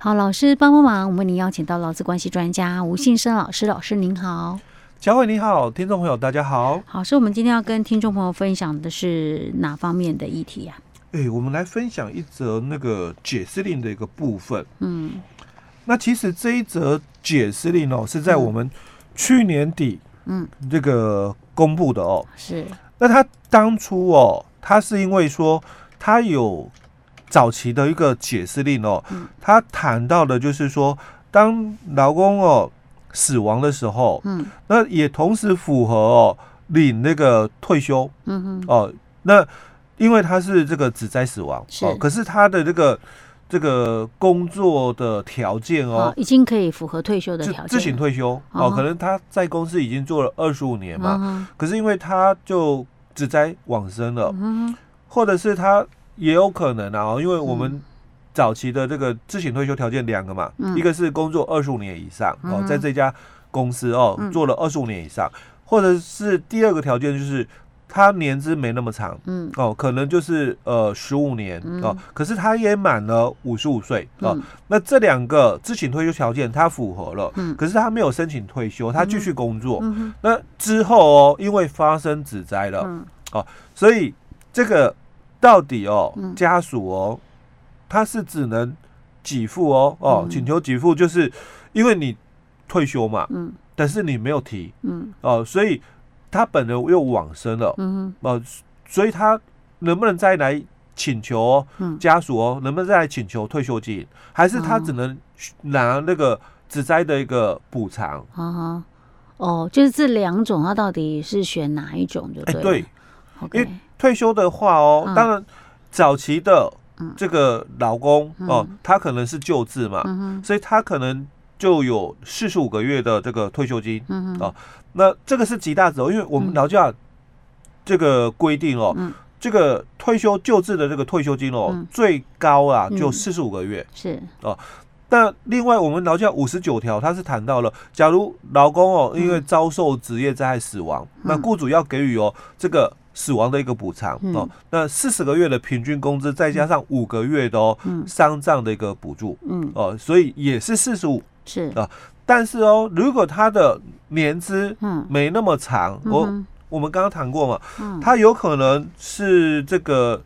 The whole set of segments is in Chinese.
好，老师帮帮忙，我们为您邀请到劳资关系专家吴信生老师，老师您好。佳慧你好，听众朋友大家好。好，所以我们今天要跟听众朋友分享的是哪方面的议题呀、啊？哎，我们来分享一则那个解释令的一个部分。嗯，那其实这一则解释令哦，是在我们去年底嗯这个公布的哦。是。那他当初哦，他是因为说他有。早期的一个解释令哦，他谈到的就是说，当劳工哦死亡的时候，嗯，那也同时符合哦领那个退休，嗯哼，哦，那因为他是这个职灾死亡，哦，可是他的这个这个工作的条件哦，已经可以符合退休的条件，自行退休哦，可能他在公司已经做了二十五年嘛，可是因为他就职灾往生了，嗯，或者是他。也有可能啊，因为我们早期的这个自行退休条件两个嘛，嗯、一个是工作二十五年以上哦，在这家公司哦、嗯、做了二十五年以上，或者是第二个条件就是他年资没那么长，嗯。哦，可能就是呃十五年哦，可是他也满了五十五岁哦，那这两个自行退休条件他符合了，可是他没有申请退休，他继续工作，那之后哦，因为发生指灾了，哦，所以这个。到底哦，家属哦，他是只能给付哦哦，请求给付，就是因为你退休嘛，嗯，但是你没有提，嗯。哦，所以他本人又往生了，嗯哦，所以他能不能再来请求家属哦，能不能再来请求退休金，还是他只能拿那个职灾的一个补偿？啊哦，就是这两种，他到底是选哪一种？就对，对，因为。退休的话哦，当然早期的这个劳工哦，他可能是旧制嘛，所以他可能就有四十五个月的这个退休金哦。那这个是极大值哦，因为我们劳教这个规定哦，这个退休救治的这个退休金哦，最高啊就四十五个月是。哦。但另外我们劳教五十九条，它是谈到了，假如劳工哦因为遭受职业灾害死亡，那雇主要给予哦这个。死亡的一个补偿哦，那四十个月的平均工资，再加上五个月的哦丧葬的一个补助，嗯。哦，所以也是四十五是。啊。但是哦，如果他的年资嗯。没那么长，我我们刚刚谈过嘛，他有可能是这个。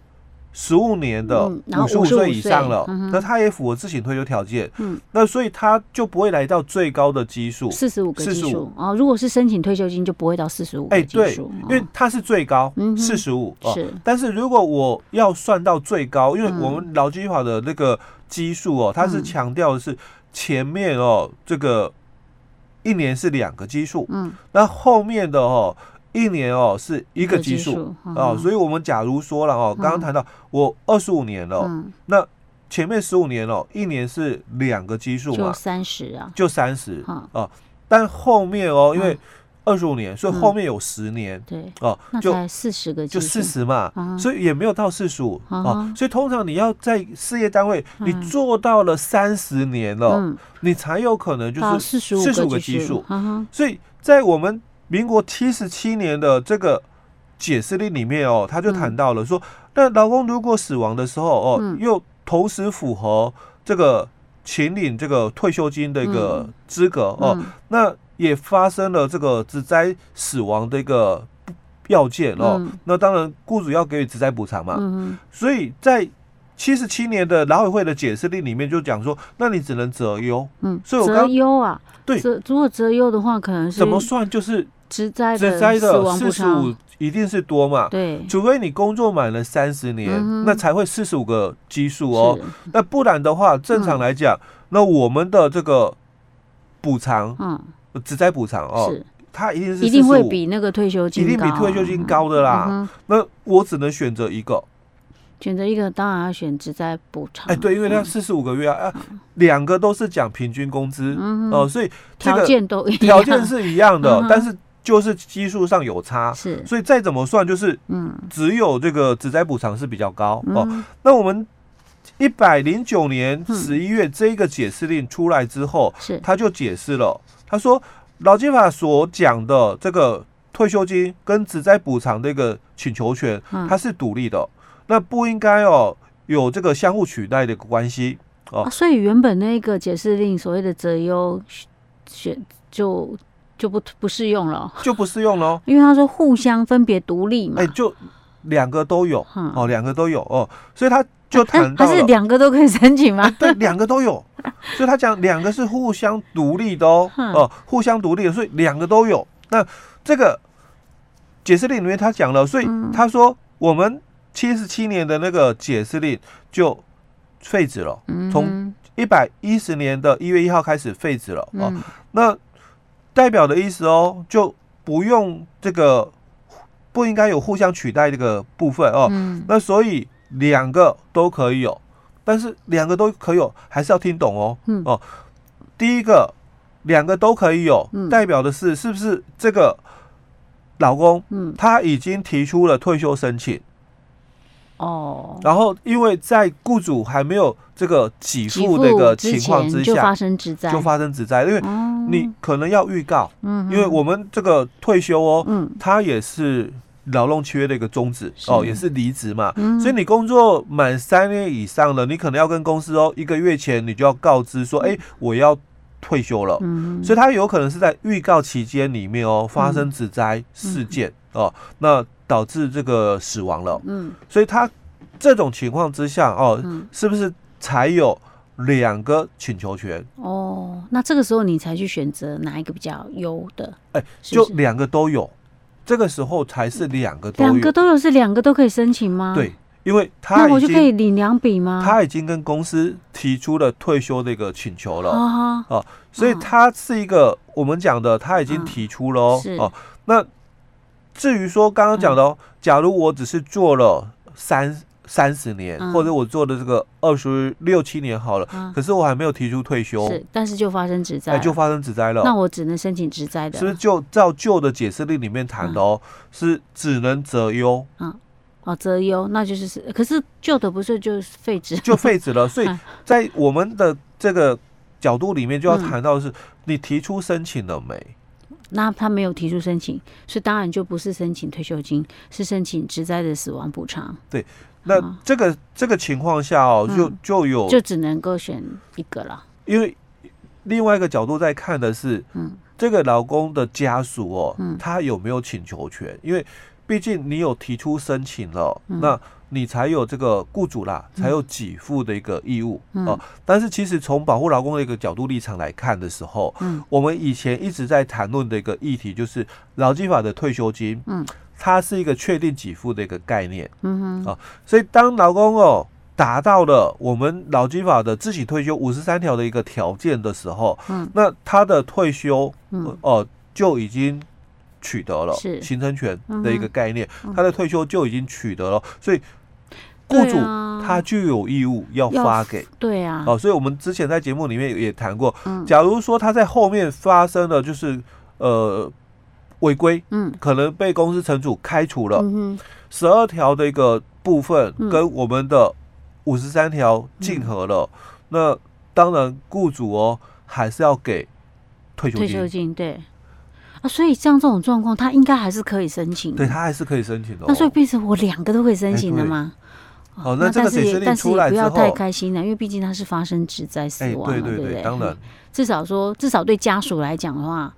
十五年的五十五岁以上了，那他也符合自行退休条件，嗯，那所以他就不会来到最高的基数四十五个基数。啊。如果是申请退休金，就不会到四十五。哎，对，因为他是最高四十五，是。但是如果我要算到最高，因为我们劳基法的那个基数哦，它是强调的是前面哦这个一年是两个基数，嗯，那后面的哦。一年哦是一个基数哦，所以我们假如说了哦，刚刚谈到我二十五年了，嗯、那前面十五年哦，一年是两个基数嘛，就三十啊，就三十啊，但后面哦，因为二十五年，所以后面有十年，对。哦，就四十个，就四十嘛，所以也没有到四十五啊，所以通常你要在事业单位你做到了三十年了，你才有可能就是四十五个基数，所以在我们。民国七十七年的这个解释令里面哦，他就谈到了说，那劳工如果死亡的时候哦，又同时符合这个请领这个退休金的一个资格哦，那也发生了这个职灾死亡的一个要件哦，那当然雇主要给予职灾补偿嘛，所以在七十七年的劳委会的解释令里面就讲说，那你只能择优，嗯，所以我刚择优啊，对，如果择优的话，可能是怎么算？就是。职灾的四十五一定是多嘛？对，除非你工作满了三十年，那才会四十五个基数哦。那不然的话，正常来讲，那我们的这个补偿，嗯，职灾补偿哦，它一定是一定会比那个退休金一定比退休金高的啦。那我只能选择一个，选择一个当然要选职灾补偿。哎，对，因为它四十五个月啊，两个都是讲平均工资哦，所以条件都条件是一样的，但是。就是基数上有差，是，所以再怎么算，就是，嗯，只有这个职灾补偿是比较高、嗯、哦。那我们一百零九年十一月这个解释令出来之后，是、嗯，他就解释了，他说劳基法所讲的这个退休金跟职灾补偿的一个请求权，它是独立的，嗯、那不应该哦有这个相互取代的一个关系。哦、啊。所以原本那个解释令所谓的择优选就就不不适用了，就不适用了，因为他说互相分别独立嘛，哎、欸，就两个都有，嗯、哦，两个都有哦，所以他就谈到是两个都可以申请吗？欸、对，两个都有，所以他讲两个是互相独立的哦，哦、呃，互相独立的，所以两个都有。那这个解释令里面他讲了，所以他说我们七十七年的那个解释令就废止了，从一百一十年的一月一号开始废止了哦。那代表的意思哦，就不用这个不应该有互相取代这个部分哦。那所以两个都可以有，但是两个都可以有，还是要听懂哦。哦，第一个两个都可以有，代表的是是不是这个老公他已经提出了退休申请。哦，然后因为在雇主还没有这个给付的一个情况之下，就发生职灾，就发生职灾，因为你可能要预告，嗯，因为我们这个退休哦，嗯，它也是劳动契约的一个终止哦，也是离职嘛，所以你工作满三年以上了，你可能要跟公司哦，一个月前你就要告知说，哎，我要退休了，嗯，所以它有可能是在预告期间里面哦，发生职灾事件哦，那。导致这个死亡了，嗯，所以他这种情况之下哦，嗯、是不是才有两个请求权？哦，那这个时候你才去选择哪一个比较优的？哎、欸，就两个都有，这个时候才是两个都有，两个都有是两个都可以申请吗？对，因为他那我就可以领两笔吗？他已经跟公司提出了退休的一个请求了啊，哦，所以他是一个我们讲的，他已经提出了哦，那。至于说刚刚讲的哦，假如我只是做了三三十年，或者我做的这个二十六七年好了，可是我还没有提出退休，是，但是就发生职灾，就发生职灾了，那我只能申请职灾的，是不是就照旧的解释令里面谈的哦，是只能择优，嗯，哦，择优，那就是是，可是旧的不是就废止，就废止了，所以在我们的这个角度里面就要谈到的是，你提出申请了没？那他没有提出申请，所以当然就不是申请退休金，是申请职灾的死亡补偿。对，那这个、嗯、这个情况下哦，就就有就只能够选一个了。因为另外一个角度在看的是，嗯，这个劳工的家属哦，嗯，他有没有请求权？因为毕竟你有提出申请了，嗯、那。你才有这个雇主啦，才有给付的一个义务哦。但是其实从保护劳工的一个角度立场来看的时候，嗯，我们以前一直在谈论的一个议题就是劳基法的退休金，嗯，它是一个确定给付的一个概念，嗯哼，啊、呃，所以当劳工哦达到了我们劳基法的自己退休五十三条的一个条件的时候，嗯，那他的退休，嗯，哦、呃，就已经。取得了形成权的一个概念，他的退休就已经取得了，所以。雇主他就有义务要发给，对啊，哦，所以我们之前在节目里面也谈过，假如说他在后面发生了就是呃违规，嗯，可能被公司惩处开除了，十二条的一个部分跟我们的五十三条竞合了，那当然雇主哦还是要给退休金，退休金对。啊，所以像这种状况，他应该还是可以申请，对他还是可以申请的，那所以变成我两个都可以申请的吗？哦，那这个解释令出来之后，但是也不要太开心了，因为毕竟他是发生职灾死亡了，对对对，当然，至少说，至少对家属来讲的话，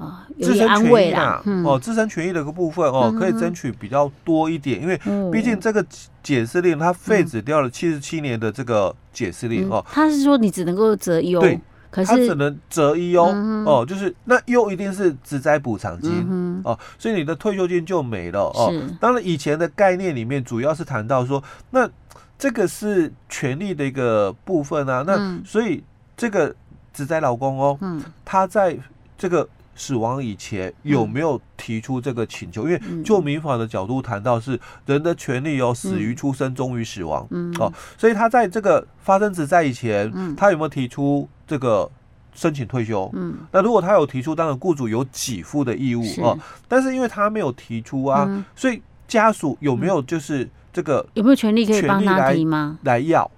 啊，自身权益啦。哦，自身权益的一个部分哦，可以争取比较多一点，因为毕竟这个解释令它废止掉了七十七年的这个解释令哦。他是说你只能够择优。对可是他只能择一哦，嗯、哼哦，就是那优一定是只灾补偿金、哦，所以你的退休金就没了哦。当然，以前的概念里面主要是谈到说，那这个是权利的一个部分啊。那所以这个只灾老公哦，嗯、他在这个死亡以前有没有提出这个请求？嗯、因为就民法的角度谈到是人的权利哦，死于出生，终于死亡。嗯、哦，所以他在这个发生职在以前，嗯、他有没有提出？这个申请退休，嗯，那如果他有提出，当然雇主有给付的义务哦。但是因为他没有提出啊，所以家属有没有就是这个有没有权利可以帮他提吗？来要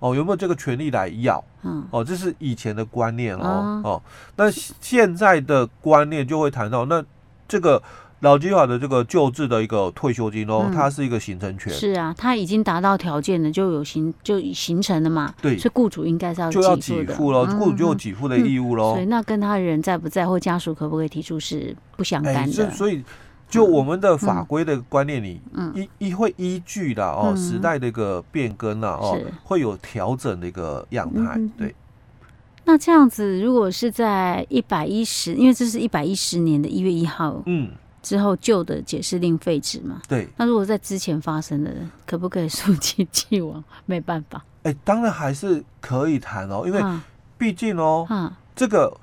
哦，有没有这个权利来要？嗯，哦，这是以前的观念哦哦。那现在的观念就会谈到，那这个老基法的这个救治的一个退休金哦，嗯、它是一个形成权。是啊，它已经达到条件了，就有形就形成了嘛。对，所以雇主应该是要就要给付了，雇主就有给付的义务喽、嗯。所以那跟他人在不在或家属可不可以提出是不相干的。欸、所以就我们的法规的观念里，嗯，依依会依据的哦，时代的一个变更了哦，会有调整的一个样态，嗯、对。那这样子，如果是在一百一十，因为这是一百一十年的一月一号，嗯，之后旧的解释令废止嘛，对。那如果在之前发生的，可不可以溯及既往？没办法。哎、欸，当然还是可以谈哦，因为毕竟哦，啊、这个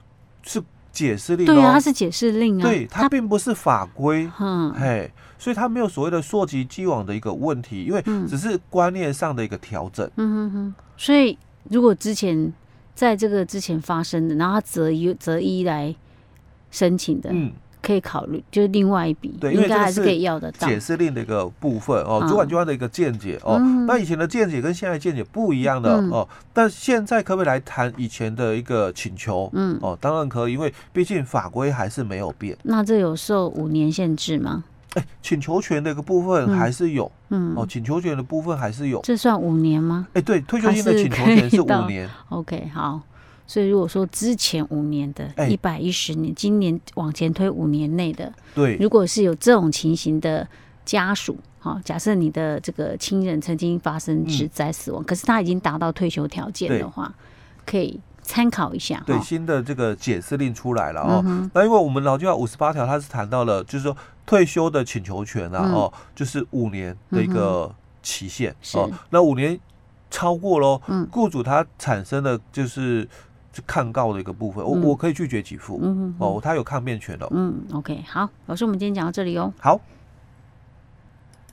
是解释令、哦，对啊，它是解释令啊，对，它并不是法规，嗯，嘿，所以它没有所谓的溯及既往的一个问题，因为只是观念上的一个调整，嗯哼哼。所以如果之前。在这个之前发生的，然后他择一择一来申请的，嗯，可以考虑，就是另外一笔，对，应该还是可以要得到。解释令的一个部分哦，主管机关的一个见解哦，那以前的见解跟现在见解不一样的哦，但现在可不可以来谈以前的一个请求？嗯，哦，当然可以，因为毕竟法规还是没有变。那这有受五年限制吗？哎，请求权的一个部分还是有，嗯，哦，请求权的部分还是有。这算五年吗？哎，对，退休金的请求权是五年。OK，好。所以如果说之前五年的，一百一十年，今年往前推五年内的，对，如果是有这种情形的家属，哈，假设你的这个亲人曾经发生职灾死亡，可是他已经达到退休条件的话，可以参考一下。对，新的这个解释令出来了哦。那因为我们劳基法五十八条，它是谈到了，就是说。退休的请求权啊，哦，就是五年的一个期限哦。那五年超过喽，雇主他产生的就是抗告的一个部分，我我可以拒绝给付，哦，他有抗辩权的。嗯，OK，好，老师，我们今天讲到这里哦。好。